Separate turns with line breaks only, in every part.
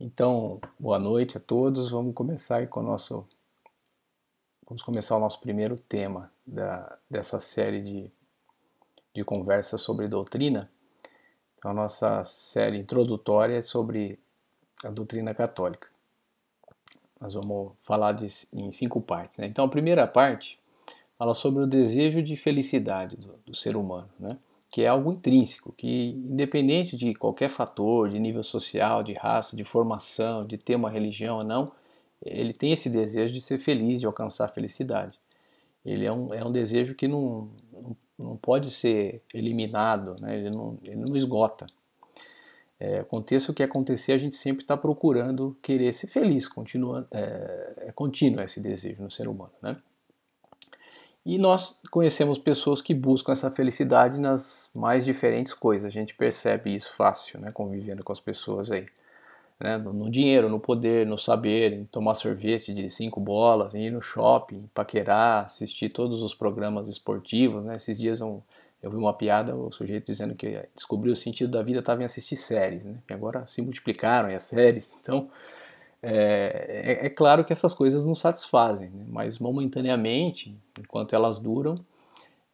Então, boa noite a todos. Vamos começar com o nosso vamos começar o nosso primeiro tema da, dessa série de, de conversas sobre doutrina. Então, a nossa série introdutória é sobre a doutrina católica. Nós vamos falar de, em cinco partes. Né? Então, a primeira parte fala sobre o desejo de felicidade do, do ser humano. Né? Que é algo intrínseco, que independente de qualquer fator, de nível social, de raça, de formação, de ter uma religião ou não, ele tem esse desejo de ser feliz, de alcançar a felicidade. Ele é um, é um desejo que não, não, pode ser eliminado, né? ele, não, ele não esgota. É, aconteça o que acontecer, a gente sempre está procurando querer ser feliz, continua, é, é contínuo esse desejo no ser humano. Né? E nós conhecemos pessoas que buscam essa felicidade nas mais diferentes coisas. A gente percebe isso fácil, né, convivendo com as pessoas aí. Né, no, dinheiro, no poder, no saber, em tomar sorvete de cinco bolas, em ir no shopping, paquerar, assistir todos os programas esportivos. Né? Esses dias um, eu vi uma piada, o sujeito dizendo que descobriu o sentido da vida estava em assistir séries, né? que agora se multiplicaram as séries. Então, é, é, é, claro que essas coisas não satisfazem, né? mas momentaneamente, enquanto elas duram,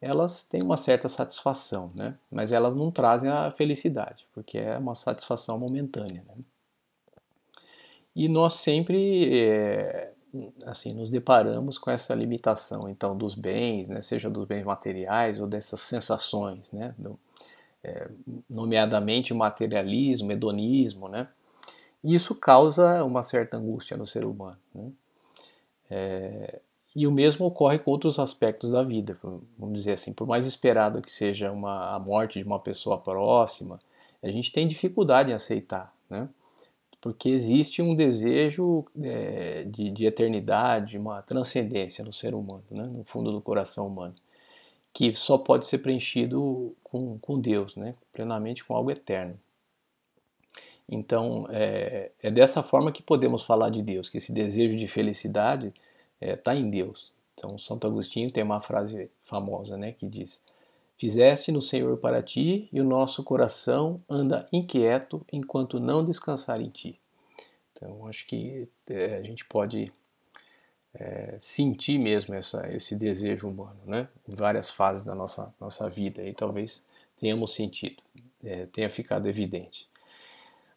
elas têm uma certa satisfação, né? mas elas não trazem a felicidade, porque é uma satisfação momentânea. Né? E nós sempre é, assim nos deparamos com essa limitação então dos bens, né? seja dos bens materiais ou dessas sensações, né? Do, é, nomeadamente o materialismo, hedonismo, né? E isso causa uma certa angústia no ser humano. Né? É, e o mesmo ocorre com outros aspectos da vida. Vamos dizer assim, por mais esperado que seja uma, a morte de uma pessoa próxima, a gente tem dificuldade em aceitar, né? porque existe um desejo é, de, de, eternidade, uma transcendência no ser humano, né? no fundo do coração humano, que só pode ser preenchido com, com Deus, né? plenamente com algo eterno. Então, é, é, dessa forma que podemos falar de Deus, que esse desejo de felicidade está é, em Deus. Então, Santo Agostinho tem uma frase famosa né, que diz: Fizeste no Senhor para ti, e o nosso coração anda inquieto enquanto não descansar em ti. Então, acho que é, a gente pode é, sentir mesmo essa, esse desejo humano, né? Em várias fases da nossa, nossa vida, e talvez tenhamos sentido, é, tenha ficado evidente.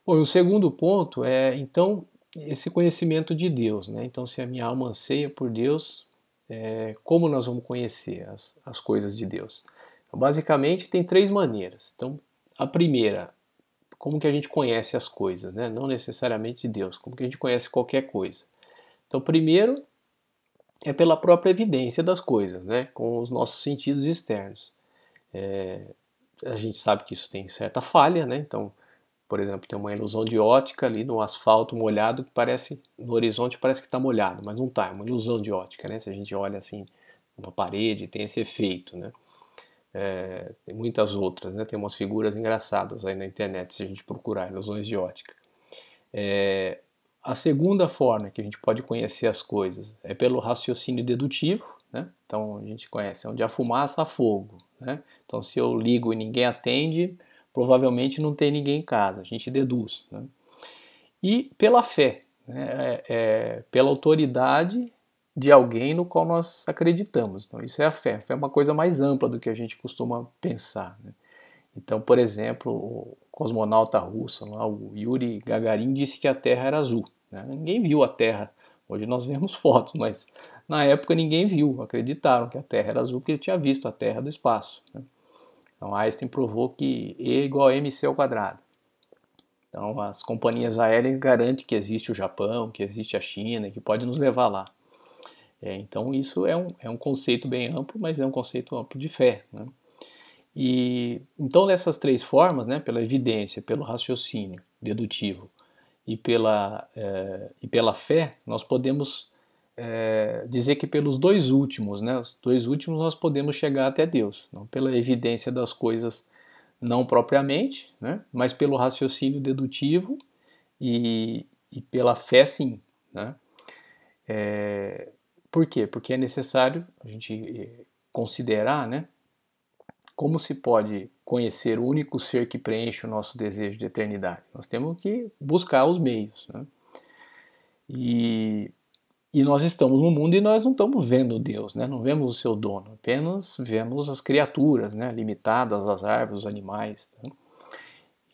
Bom, o segundo ponto é, então, esse conhecimento de Deus. Né? Então, se a minha alma anseia por Deus, é, como nós vamos conhecer as, as coisas de Deus? Então, basicamente, tem três maneiras. Então, a primeira, como que a gente conhece as coisas, né? não necessariamente de Deus, como que a gente conhece qualquer coisa. Então, primeiro é pela própria evidência das coisas, né? com os nossos sentidos externos. É, a gente sabe que isso tem certa falha, né? então por exemplo, tem uma ilusão de ótica ali no asfalto molhado que parece, no horizonte parece que está molhado, mas não está, é uma ilusão de ótica, né? Se a gente olha assim uma parede, tem esse efeito, né? É, tem muitas outras, né? Tem umas figuras engraçadas aí na internet se a gente procurar ilusões de ótica. É, a segunda forma que a gente pode conhecer as coisas é pelo raciocínio dedutivo, né? Então a gente conhece onde há fumaça há fogo, né? Então se eu ligo e ninguém atende, provavelmente não tem ninguém em casa, a gente deduz. Né? E pela fé, né? é, é, pela autoridade de alguém no qual nós acreditamos. Então, isso é a fé. A fé é uma coisa mais ampla do que a gente costuma pensar. Né? Então, por exemplo, o cosmonauta russo, lá, o Yuri Gagarin, disse que a Terra era azul. Né? Ninguém viu a Terra. Hoje nós vemos fotos, mas na época ninguém viu. Acreditaram que a Terra era azul porque ele tinha visto a Terra do espaço. Né? Então Einstein provou que E igual a mc ao quadrado. Então as companhias aéreas garantem que existe o Japão, que existe a China, que pode nos levar lá. É, então isso é um, é um conceito bem amplo, mas é um conceito amplo de fé. Né? E então dessas três formas, né, pela evidência, pelo raciocínio dedutivo e pela, é, e pela fé, nós podemos é, dizer que pelos dois últimos, né, os dois últimos nós podemos chegar até Deus, não pela evidência das coisas não propriamente, né, mas pelo raciocínio dedutivo e, e pela fé sim. Né. É, por quê? Porque é necessário a gente considerar né, como se pode conhecer o único ser que preenche o nosso desejo de eternidade. Nós temos que buscar os meios. Né? E, e nós estamos no mundo e nós não estamos vendo Deus, né? não vemos o seu dono, apenas vemos as criaturas né? limitadas, as árvores, os animais. Né?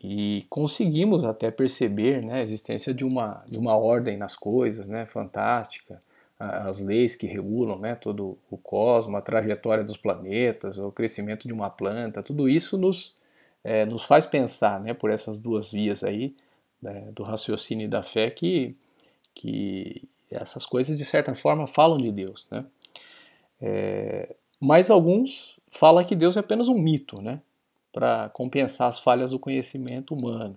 E conseguimos até perceber né, a existência de uma, de uma ordem nas coisas, né, fantástica, as leis que regulam né, todo o cosmos, a trajetória dos planetas, o crescimento de uma planta, tudo isso nos, é, nos faz pensar né, por essas duas vias aí, né, do raciocínio e da fé, que, que essas coisas de certa forma falam de Deus. Né? É, mas alguns falam que Deus é apenas um mito, né? para compensar as falhas do conhecimento humano.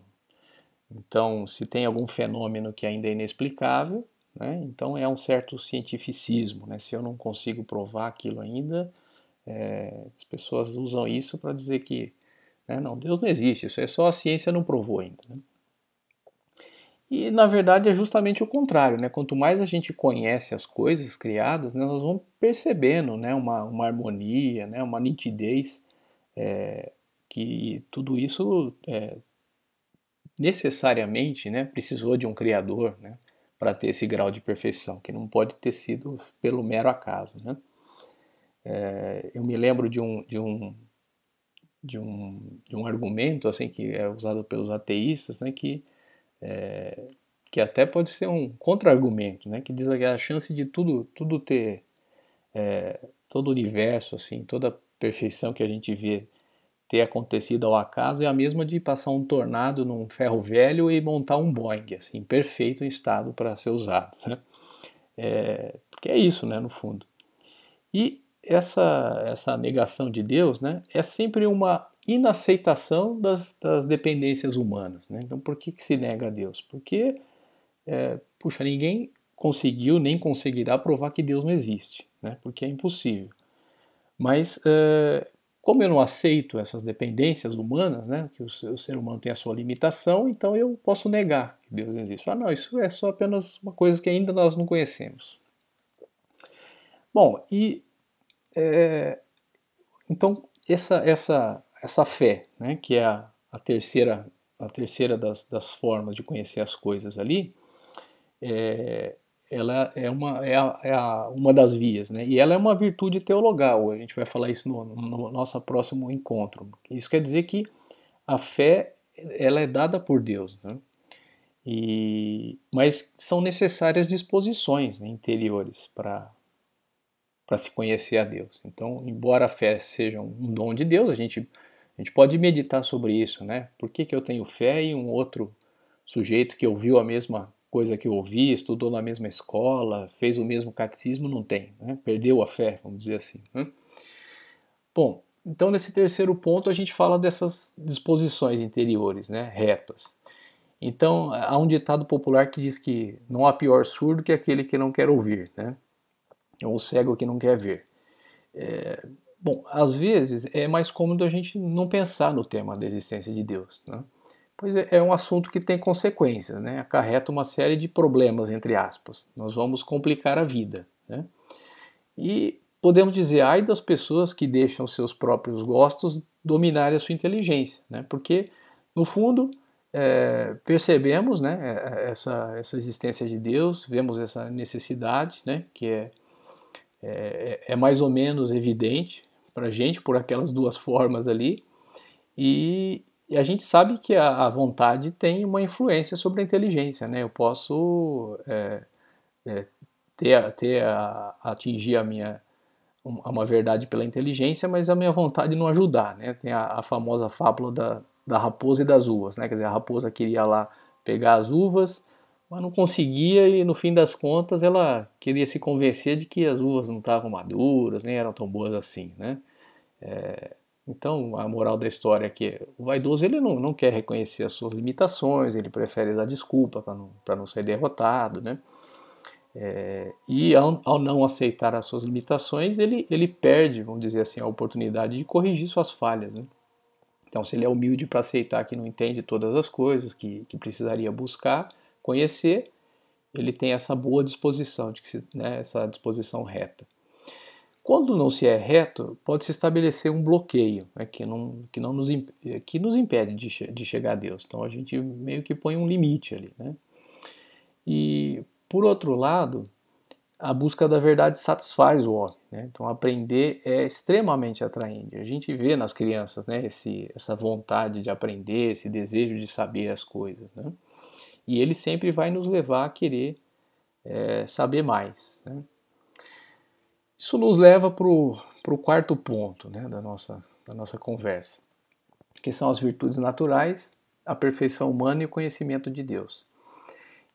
Então, se tem algum fenômeno que ainda é inexplicável, né, então é um certo cientificismo. Né? Se eu não consigo provar aquilo ainda, é, as pessoas usam isso para dizer que né, não, Deus não existe, isso é só a ciência não provou ainda. E na verdade é justamente o contrário, né? Quanto mais a gente conhece as coisas criadas, né, nós vamos percebendo, né, uma, uma harmonia, né, uma nitidez é, que tudo isso é, necessariamente né, precisou de um criador né, para ter esse grau de perfeição, que não pode ter sido pelo mero acaso. Né? É, eu me lembro de um, de, um, de, um, de um argumento assim que é usado pelos ateístas, né, que, é, que até pode ser um contra-argumento, né, que diz que a chance de tudo, tudo ter, é, todo o universo, assim, toda a perfeição que a gente vê ter acontecido ao acaso é a mesma de passar um tornado num ferro velho e montar um Boeing, assim, perfeito em estado para ser usado. Né? É, porque é isso, né, no fundo. E essa, essa negação de Deus né, é sempre uma inaceitação das, das dependências humanas. Né? Então, por que, que se nega a Deus? Porque, é, puxa, ninguém conseguiu nem conseguirá provar que Deus não existe, né? porque é impossível. Mas é, como eu não aceito essas dependências humanas, né, que o ser humano tem a sua limitação, então eu posso negar que Deus existe. Ah, não, isso é só apenas uma coisa que ainda nós não conhecemos. Bom, e é, então essa essa essa fé, né, que é a, a terceira a terceira das, das formas de conhecer as coisas ali, é, ela é uma, é, a, é a, uma das vias, né? E ela é uma virtude teologal. A gente vai falar isso no, no, nosso próximo encontro. Isso quer dizer que a fé ela é dada por Deus, né? E, mas são necessárias disposições né, interiores para para se conhecer a Deus. Então, embora a fé seja um dom de Deus, a gente, a gente pode meditar sobre isso, né? Por que, que eu tenho fé e um outro sujeito que ouviu a mesma coisa que ouvi, estudou na mesma escola, fez o mesmo catecismo, não tem. Né? Perdeu a fé, vamos dizer assim. Né? Bom, então nesse terceiro ponto a gente fala dessas disposições interiores, né, retas. Então há um ditado popular que diz que não há pior surdo que aquele que não quer ouvir, né? ou cego que não quer ver. É, bom, às vezes é mais cômodo a gente não pensar no tema da existência de Deus. Né? Pois é, é um assunto que tem consequências, né? acarreta uma série de problemas, entre aspas. Nós vamos complicar a vida. Né? E podemos dizer, ai das pessoas que deixam seus próprios gostos dominarem a sua inteligência, né? porque, no fundo, é, percebemos né, é, é, essa, essa existência de Deus, vemos essa necessidade, né, que é, é, é mais ou menos evidente para a gente por aquelas duas formas ali, e, e a gente sabe que a, a, vontade tem uma influência sobre a inteligência, né? Eu posso é, é, ter, ter a, atingir a minha uma verdade pela inteligência, mas a minha vontade não ajudar, né? Tem a, a famosa fábula da, da raposa e das uvas, né? Quer dizer, a raposa queria lá pegar as uvas, mas não conseguia e no fim das contas ela queria se convencer de que as uvas não estavam maduras, nem eram tão boas assim, né? É, então, a moral da história é que o vaidoso ele não, não quer reconhecer as suas limitações, ele prefere dar desculpa para não, não ser derrotado, né? É, e ao, ao, não aceitar as suas limitações, ele, ele perde, vamos dizer assim, a oportunidade de corrigir suas falhas, né? Então, se ele é humilde para aceitar que não entende todas as coisas, que, que precisaria buscar, conhecer, ele tem essa boa disposição, né, essa disposição reta. Quando não se é reto, pode-se estabelecer um bloqueio né, que, não, que, não nos, que nos impede de, de chegar a Deus. Então a gente meio que põe um limite ali. Né? E, por outro lado, a busca da verdade satisfaz o homem. Né? Então, aprender é extremamente atraente. A gente vê nas crianças né, esse, essa vontade de aprender, esse desejo de saber as coisas. Né? E ele sempre vai nos levar a querer é, saber mais. Né? Isso nos leva para o quarto ponto né, da, nossa, da nossa conversa, que são as virtudes naturais, a perfeição humana e o conhecimento de Deus.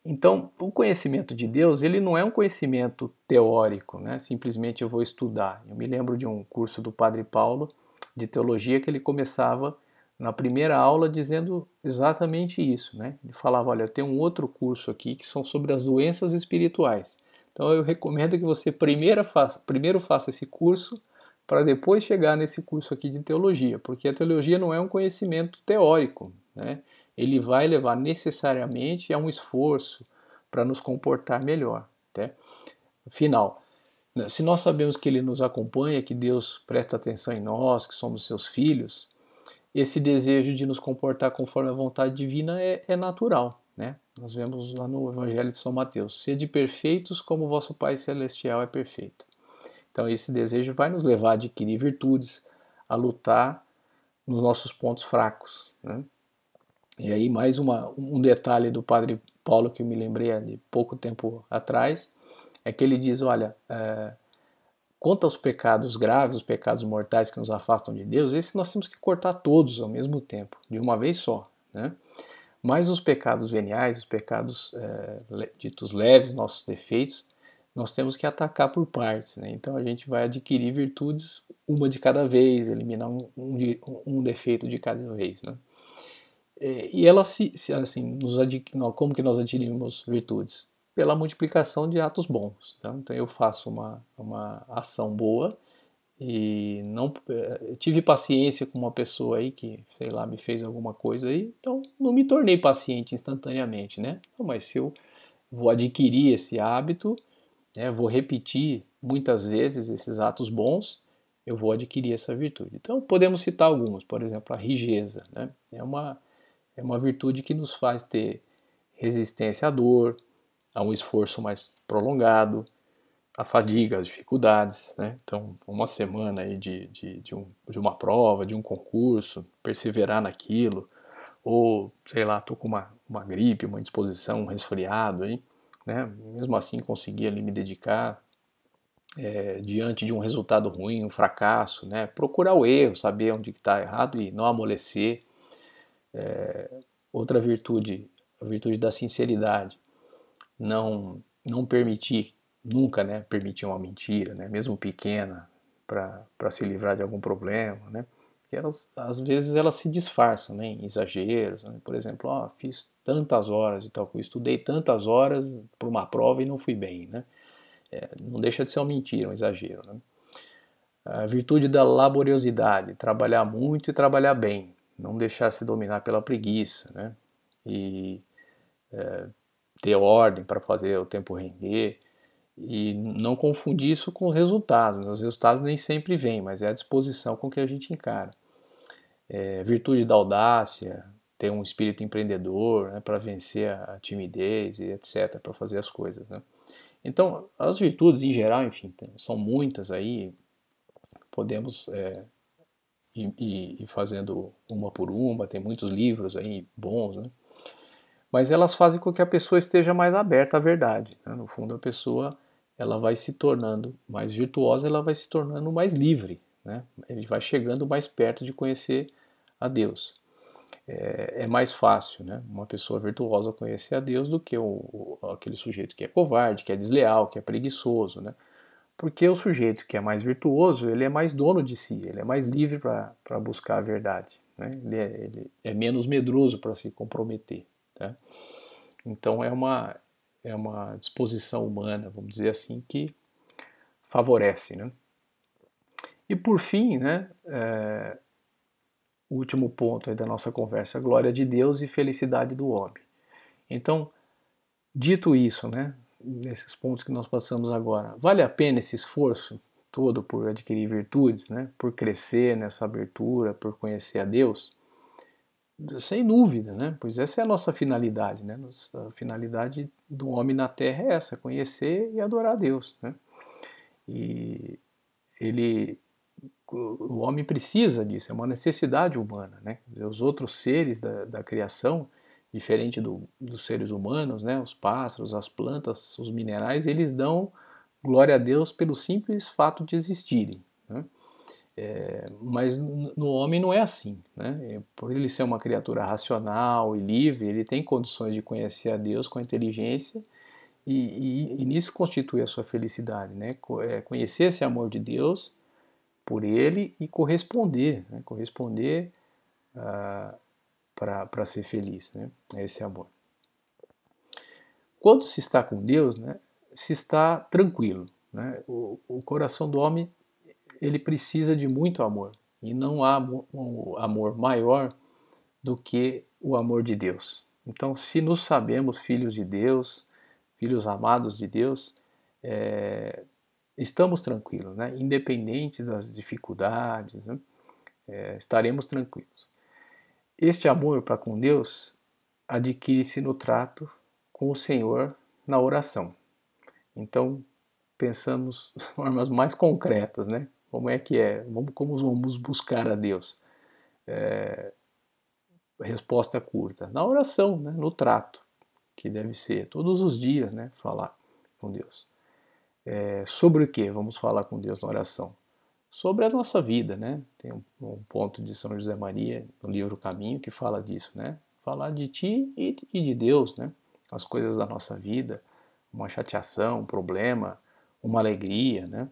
Então, o conhecimento de Deus, ele não é um conhecimento teórico, né? Simplesmente eu vou estudar. Eu me lembro de um curso do Padre Paulo de teologia que ele começava na primeira aula dizendo exatamente isso, né? Ele falava, olha, eu tenho um outro curso aqui que são sobre as doenças espirituais. Então eu recomendo que você primeiro faça, primeiro faça esse curso para depois chegar nesse curso aqui de teologia, porque a teologia não é um conhecimento teórico, né? ele vai levar necessariamente a um esforço para nos comportar melhor. Tá? Final, se nós sabemos que Ele nos acompanha, que Deus presta atenção em nós, que somos seus filhos, esse desejo de nos comportar conforme a vontade divina é, é natural. Né? Nós vemos lá no Evangelho de São Mateus: sede perfeitos como vosso Pai Celestial é perfeito. Então, esse desejo vai nos levar a adquirir virtudes, a lutar nos nossos pontos fracos. Né? E aí, mais uma, um detalhe do Padre Paulo que eu me lembrei de pouco tempo atrás, é que ele diz: olha, é, quanto aos pecados graves, os pecados mortais que nos afastam de Deus, esses nós temos que cortar todos ao mesmo tempo, de uma vez só. Né? Mas os pecados veniais, os pecados é, ditos leves, nossos defeitos, nós temos que atacar por partes. Né? Então a gente vai adquirir virtudes uma de cada vez, eliminar um, um, um defeito de cada vez. Né? É, e ela se, se assim, nos como que nós adquirimos virtudes? Pela multiplicação de atos bons. Tá? Então eu faço uma, uma ação boa e não é, tive paciência com uma pessoa aí que, sei lá, me fez alguma coisa aí, então não me tornei paciente instantaneamente, né? mas se eu vou adquirir esse hábito, né, vou repetir muitas vezes esses atos bons, eu vou adquirir essa virtude. Então podemos citar alguns, por exemplo, a rigeza, né? É uma é uma virtude que nos faz ter resistência à dor, a um esforço mais prolongado, a fadiga, as dificuldades. Né? Então, uma semana aí de, de, de, um, de uma prova, de um concurso, perseverar naquilo, ou sei lá, estou com uma, uma gripe, uma indisposição, um resfriado, aí, né? mesmo assim conseguir ali me dedicar. É, diante de um resultado ruim, um fracasso, né? procurar o erro, saber onde está errado e não amolecer, é, outra virtude, a virtude da sinceridade. Não, não permitir, nunca né, permitir uma mentira, né, mesmo pequena, para se livrar de algum problema. Né? E elas, às vezes elas se disfarçam né, em exageros. Né? Por exemplo, oh, fiz tantas horas de tal estudei tantas horas para uma prova e não fui bem. Né? É, não deixa de ser uma mentira, um exagero. Né? A virtude da laboriosidade, trabalhar muito e trabalhar bem não deixar se dominar pela preguiça, né? E é, ter ordem para fazer o tempo render e não confundir isso com os resultados. Né? Os resultados nem sempre vêm, mas é a disposição com que a gente encara. É, virtude da audácia, ter um espírito empreendedor né, para vencer a timidez e etc, para fazer as coisas. Né? Então, as virtudes em geral, enfim, são muitas aí. Podemos é, e, e, fazendo uma por uma, tem muitos livros aí bons, né? Mas elas fazem com que a pessoa esteja mais aberta à verdade. Né? No fundo, a pessoa ela vai se tornando mais virtuosa, ela vai se tornando mais livre, né? Ele vai chegando mais perto de conhecer a Deus. É, é mais fácil, né? Uma pessoa virtuosa conhecer a Deus do que o, o, aquele sujeito que é covarde, que é desleal, que é preguiçoso, né? Porque o sujeito que é mais virtuoso, ele é mais dono de si, ele é mais livre para buscar a verdade. Né? Ele, é, ele, é, menos medroso para se comprometer. Tá? Então é uma, é uma disposição humana, vamos dizer assim, que favorece. Né? E por fim, né, é, o último ponto da nossa conversa, glória de Deus e felicidade do homem. Então, dito isso, né, nesses pontos que nós passamos agora, vale a pena esse esforço todo por adquirir virtudes, né? por crescer nessa abertura, por conhecer a Deus, sem dúvida, né? pois essa é a nossa finalidade. Né? A finalidade do homem na terra é essa, conhecer e adorar a Deus. Né? E ele, o homem precisa disso, é uma necessidade humana. Né? Os outros seres da, da criação, diferente do, dos seres humanos, né? os pássaros, as plantas, os minerais, eles dão glória a Deus pelo simples fato de existirem. Né? É, mas no homem não é assim. Né? É, por ele ser uma criatura racional e livre, ele tem condições de conhecer a Deus com a inteligência e, e, e nisso constitui a sua felicidade. Né? É, conhecer esse amor de Deus por ele e corresponder, né? corresponder ah, para ser feliz, né? esse amor. Quando se está com Deus, né, se está tranquilo. Né? O, o, coração do homem ele precisa de muito amor e não há um amor maior do que o amor de Deus. Então, se nos sabemos filhos de Deus, filhos amados de Deus, é, estamos tranquilos, né? independente das dificuldades, né? é, estaremos tranquilos. Este amor para com Deus adquire-se no trato com o Senhor na oração. Então, pensamos formas mais concretas, né? Como é que é? Vamos, como vamos buscar a Deus? É, resposta curta. Na oração, né? no trato, que deve ser todos os dias, né? Falar com Deus. É, sobre o que vamos falar com Deus na oração? Sobre a nossa vida, né? Tem um, um, ponto de São José Maria no livro Caminho que fala disso, né? Falar de ti e, e de Deus, né? As coisas da nossa vida, uma chateação, um problema, uma alegria, né?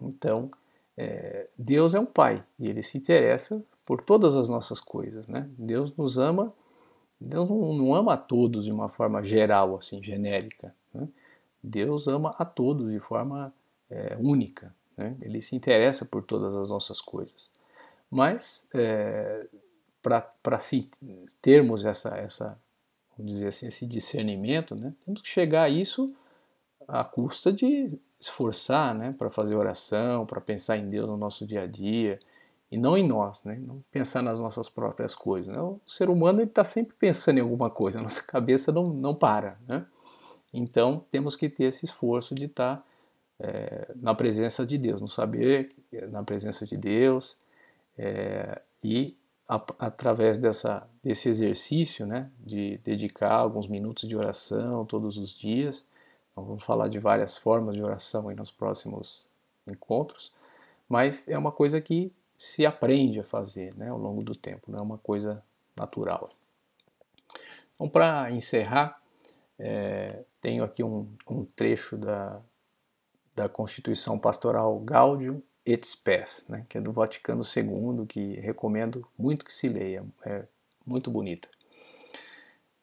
Então, é, Deus é um pai e ele se interessa por todas as nossas coisas, né? Deus nos ama, Deus não, não ama a todos de uma forma geral, assim, genérica. Né? Deus ama a todos de forma é, única. Né? Ele se interessa por todas as nossas coisas. Mas, é, para termos essa, essa vamos dizer assim, esse discernimento, né? temos que chegar a isso à custa de esforçar né? para fazer oração, para pensar em Deus no nosso dia a dia e não em nós, né? não pensar nas nossas próprias coisas. Né? O ser humano está sempre pensando em alguma coisa, a nossa cabeça não, não para. Né? Então temos que ter esse esforço de estar tá, é, na presença de Deus, no saber na presença de Deus é, e através dessa, desse exercício, né, de dedicar alguns minutos de oração todos os dias. Então, vamos falar de várias formas de oração aí nos próximos encontros, mas é uma coisa que se aprende a fazer né, ao longo do tempo, não é uma coisa natural. Então, para encerrar, é, tenho aqui um, um trecho da, da Constituição Pastoral Gaudium et Spes, né, que é do Vaticano II, que recomendo muito que se leia, é muito bonita.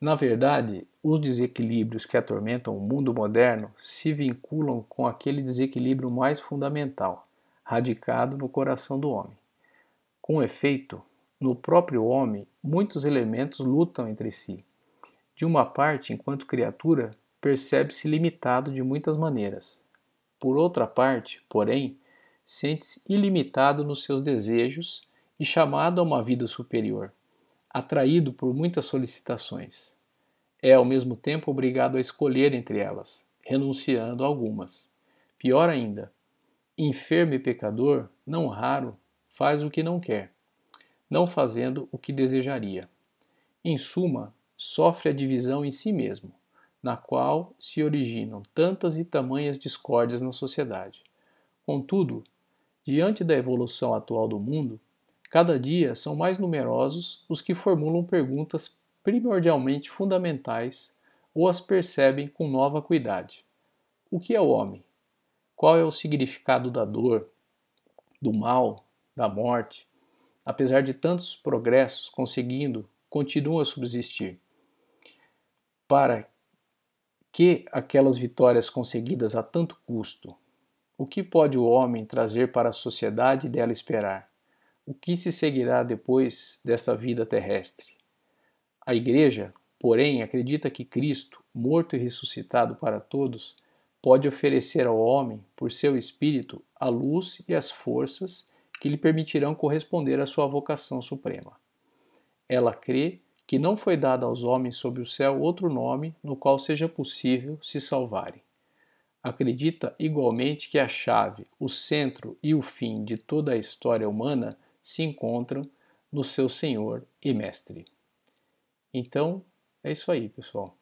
Na verdade, os desequilíbrios que atormentam o mundo moderno se vinculam com aquele desequilíbrio mais fundamental, radicado no coração do homem. Com efeito, no próprio homem, muitos elementos lutam entre si. De uma parte, enquanto criatura, percebe-se limitado de muitas maneiras. Por outra parte, porém, sente-se ilimitado nos seus desejos e chamado a uma vida superior, atraído por muitas solicitações. É ao mesmo tempo obrigado a escolher entre elas, renunciando a algumas. Pior ainda, enfermo e pecador, não raro, faz o que não quer, não fazendo o que desejaria. Em suma, sofre a divisão em si mesmo, na qual se originam tantas e tamanhas discórdias na sociedade. Contudo, Diante da evolução atual do mundo, cada dia são mais numerosos os que formulam perguntas primordialmente fundamentais ou as percebem com nova cuidade. O que é o homem? Qual é o significado da dor, do mal, da morte? Apesar de tantos progressos conseguindo, continuam a subsistir. Para que aquelas vitórias conseguidas a tanto custo o que pode o homem trazer para a sociedade dela esperar? O que se seguirá depois desta vida terrestre? A Igreja, porém, acredita que Cristo, morto e ressuscitado para todos, pode oferecer ao homem, por seu espírito, a luz e as forças que lhe permitirão corresponder à sua vocação suprema. Ela crê que não foi dado aos homens sob o céu outro nome no qual seja possível se salvarem. Acredita igualmente que a chave, o centro e o fim de toda a história humana se encontram no seu Senhor e Mestre. Então, é isso aí, pessoal.